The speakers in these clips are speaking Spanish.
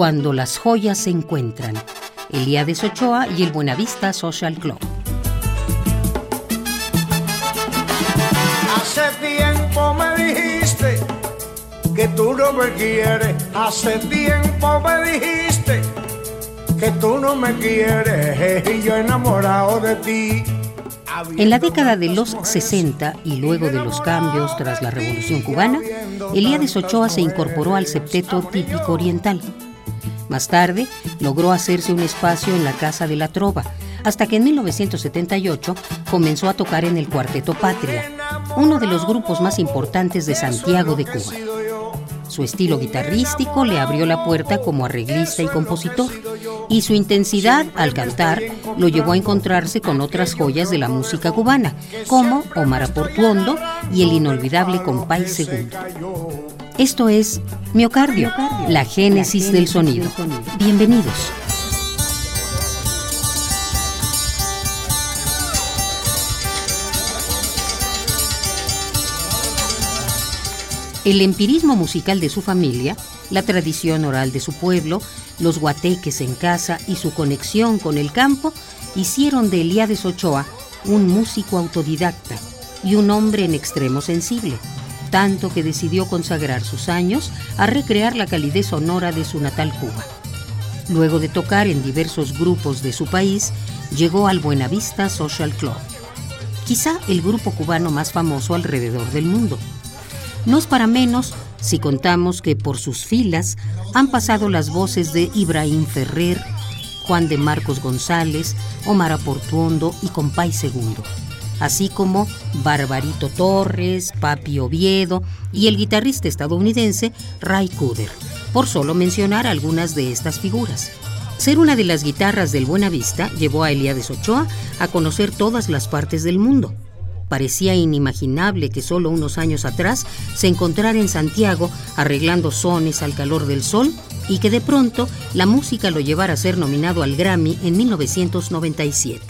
Cuando las joyas se encuentran. Elías Ochoa y el Buenavista Social Club. Hace tiempo me dijiste que tú no me quieres. Hace tiempo me dijiste que tú no me quieres. Y yo enamorado de ti. En la década de los 60 y luego de los cambios tras la Revolución Cubana, Elías Ochoa se incorporó al septeto típico oriental. Más tarde, logró hacerse un espacio en la Casa de la Trova, hasta que en 1978 comenzó a tocar en el Cuarteto Patria, uno de los grupos más importantes de Santiago de Cuba. Su estilo guitarrístico le abrió la puerta como arreglista y compositor, y su intensidad al cantar lo llevó a encontrarse con otras joyas de la música cubana, como Omar Aportuondo y el inolvidable Compay Segundo. Esto es Miocardio, la génesis del sonido. Bienvenidos. El empirismo musical de su familia, la tradición oral de su pueblo, los guateques en casa y su conexión con el campo hicieron de Eliades Ochoa un músico autodidacta y un hombre en extremo sensible, tanto que decidió consagrar sus años a recrear la calidez sonora de su natal Cuba. Luego de tocar en diversos grupos de su país, llegó al Buenavista Social Club, quizá el grupo cubano más famoso alrededor del mundo. No es para menos si contamos que por sus filas han pasado las voces de Ibrahim Ferrer, Juan de Marcos González, Omar Aportuondo y Compay Segundo, así como Barbarito Torres, Papi Oviedo y el guitarrista estadounidense Ray Cooder, por solo mencionar algunas de estas figuras. Ser una de las guitarras del Buenavista llevó a Elías Ochoa a conocer todas las partes del mundo Parecía inimaginable que solo unos años atrás se encontrara en Santiago arreglando sones al calor del sol y que de pronto la música lo llevara a ser nominado al Grammy en 1997.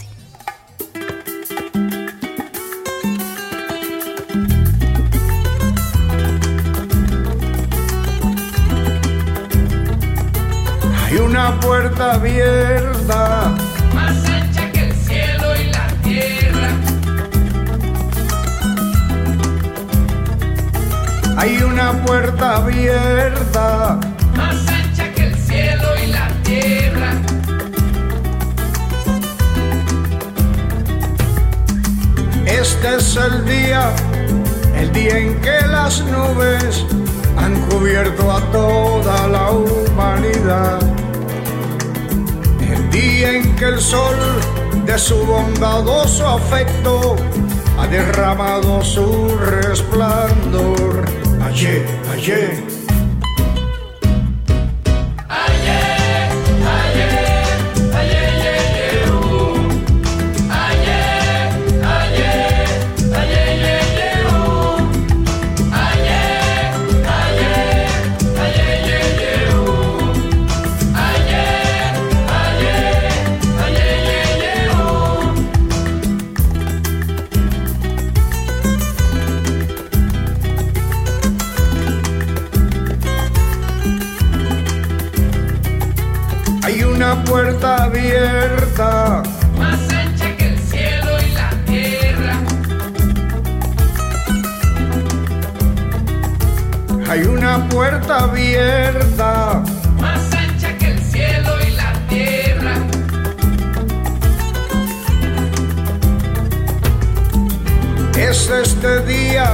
Abierta, más ancha que el cielo y la tierra. Este es el día, el día en que las nubes han cubierto a toda la humanidad. El día en que el sol de su bondadoso afecto ha derramado su resplandor ayer, ayer puerta abierta, más ancha que el cielo y la tierra. Hay una puerta abierta, más ancha que el cielo y la tierra. Es este día,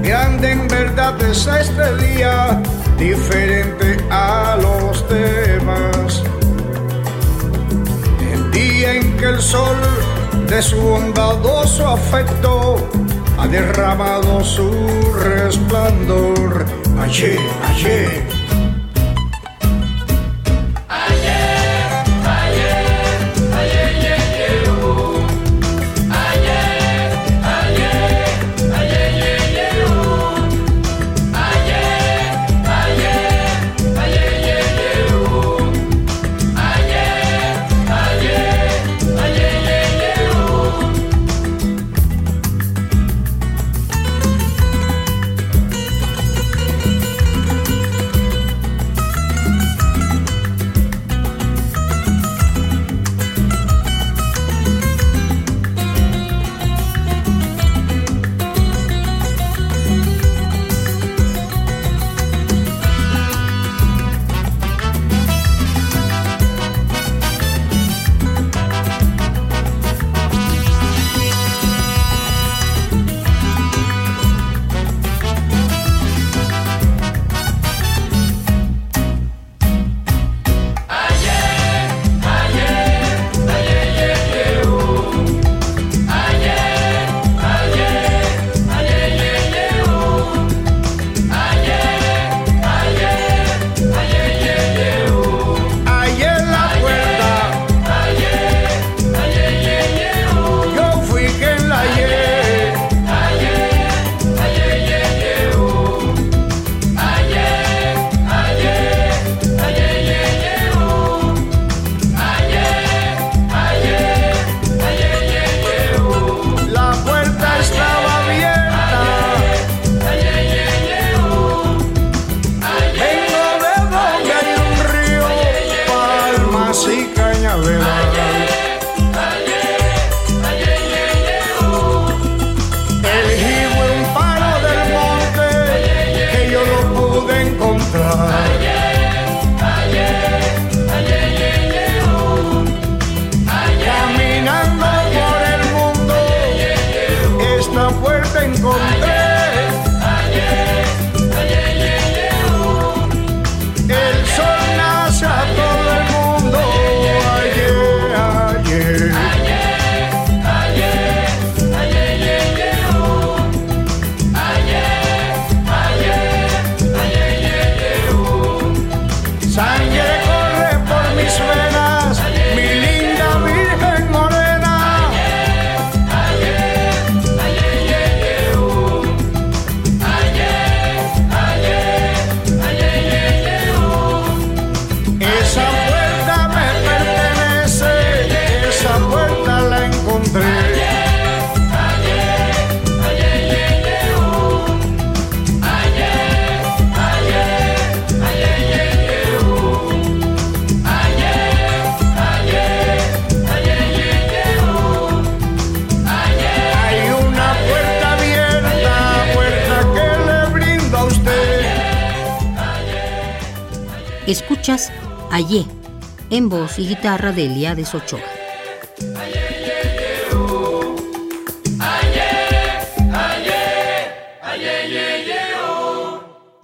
grande en verdad es este día, diferente a los demás en que el sol de su bondadoso afecto ha derramado su resplandor. Ayer, ayer. Escuchas en voz y guitarra de Eliades Ochoa.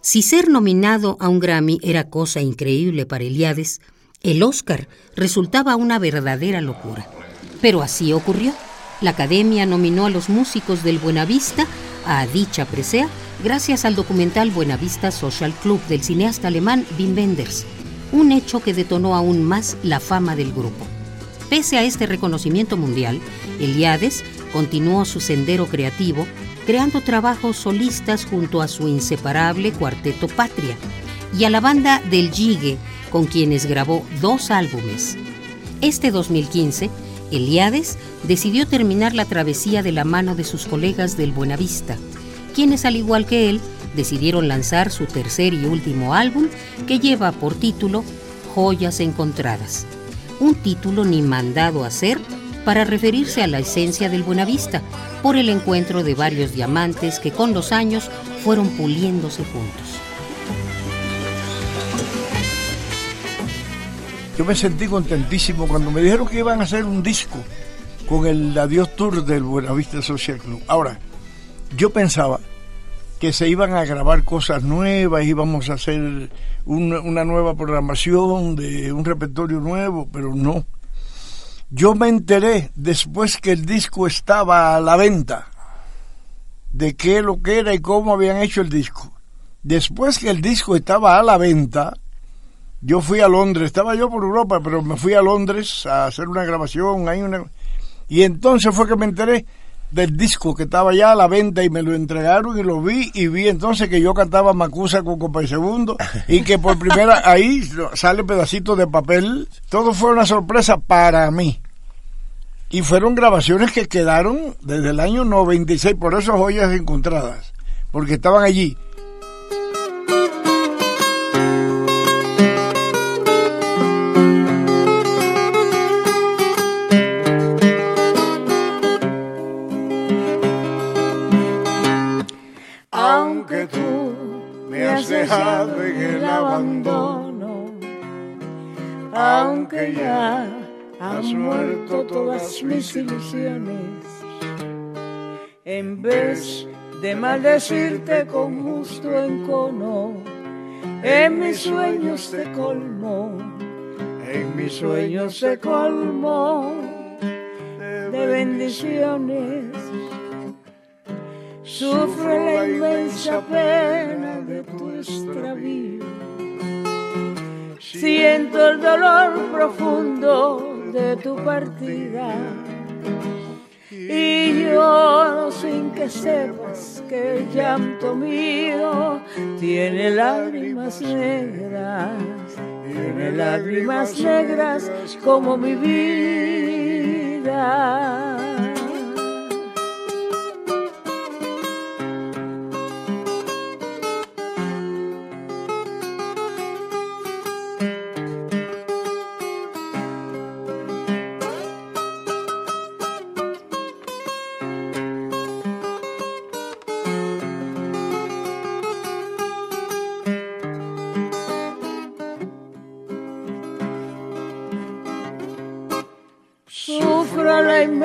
Si ser nominado a un Grammy era cosa increíble para Eliades, el Oscar resultaba una verdadera locura. Pero así ocurrió. La Academia nominó a los músicos del Buenavista a dicha presea gracias al documental Buenavista Social Club del cineasta alemán Wim Wenders, un hecho que detonó aún más la fama del grupo. Pese a este reconocimiento mundial, Eliades continuó su sendero creativo, creando trabajos solistas junto a su inseparable cuarteto Patria y a la banda del Gigue, con quienes grabó dos álbumes. Este 2015, Eliades decidió terminar la travesía de la mano de sus colegas del Buenavista, quienes al igual que él decidieron lanzar su tercer y último álbum que lleva por título Joyas Encontradas, un título ni mandado a hacer para referirse a la esencia del Buenavista por el encuentro de varios diamantes que con los años fueron puliéndose juntos. Yo me sentí contentísimo cuando me dijeron que iban a hacer un disco con el Adiós Tour del Buenavista Social Club. Ahora, yo pensaba que se iban a grabar cosas nuevas, íbamos a hacer una nueva programación de un repertorio nuevo, pero no. Yo me enteré después que el disco estaba a la venta de qué lo que era y cómo habían hecho el disco. Después que el disco estaba a la venta, yo fui a Londres, estaba yo por Europa, pero me fui a Londres a hacer una grabación, ahí una... y entonces fue que me enteré del disco que estaba ya a la venta y me lo entregaron y lo vi y vi entonces que yo cantaba Macusa con Copa y Segundo y que por primera ahí sale pedacito de papel. Todo fue una sorpresa para mí. Y fueron grabaciones que quedaron desde el año 96, por eso joyas encontradas, porque estaban allí. En el abandono, aunque ya has muerto todas mis ilusiones. En vez de maldecirte con justo encono, en mis sueños te colmo, en mis sueños se colmo de bendiciones. Sufre la inmensa pena de Siento el dolor profundo de tu partida. Y lloro sin que sepas que el llanto mío tiene lágrimas negras, tiene lágrimas negras como mi vida.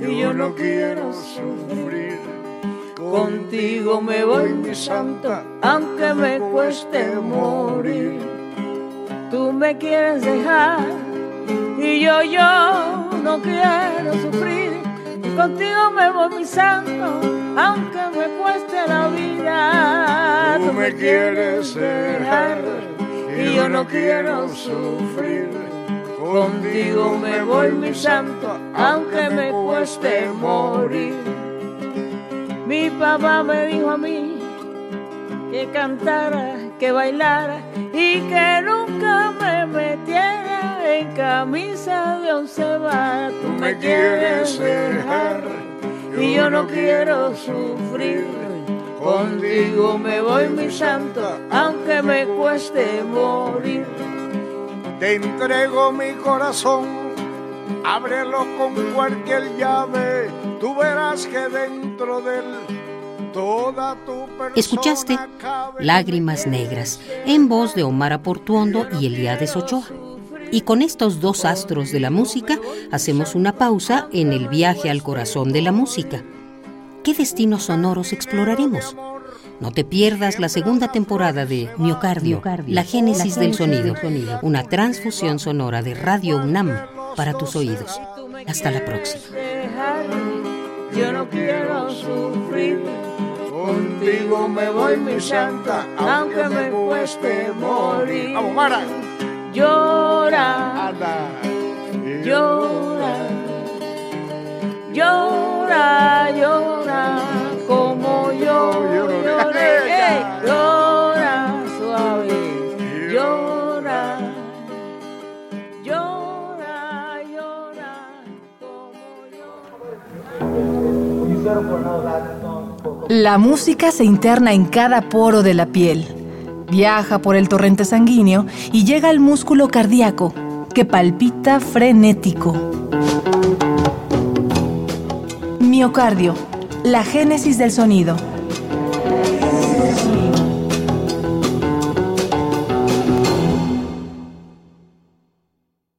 y yo no quiero sufrir. Contigo me voy, mi santa, aunque me cueste morir. Tú me quieres dejar y yo, yo no quiero sufrir. Contigo me voy, mi santo, aunque me cueste la vida. Tú me quieres dejar y yo no quiero sufrir. Contigo me voy, mi santo, aunque me cueste morir. Mi papá me dijo a mí que cantara, que bailara y que nunca me metiera en camisa de once varas. Tú me quieres dejar y yo no quiero sufrir. Contigo me voy, mi santo, aunque me cueste morir. Te entrego mi corazón, ábrelo con cualquier llave. Tú verás que dentro de él toda tu persona Escuchaste. Lágrimas Negras, en voz de Omar Aportuondo y Eliades Ochoa. Y con estos dos astros de la música, hacemos una pausa en el viaje al corazón de la música. ¿Qué destinos sonoros exploraremos? No te pierdas la segunda temporada de Miocardio, la génesis del sonido, una transfusión sonora de Radio UNAM para tus oídos. Hasta la próxima. Yo no quiero sufrir. Contigo me voy, mi santa, aunque me cueste morir. Vamos, Mara. Llora, Anda. llora, llora, llora, La música se interna en cada poro de la piel, viaja por el torrente sanguíneo y llega al músculo cardíaco, que palpita frenético. Miocardio, la génesis del sonido.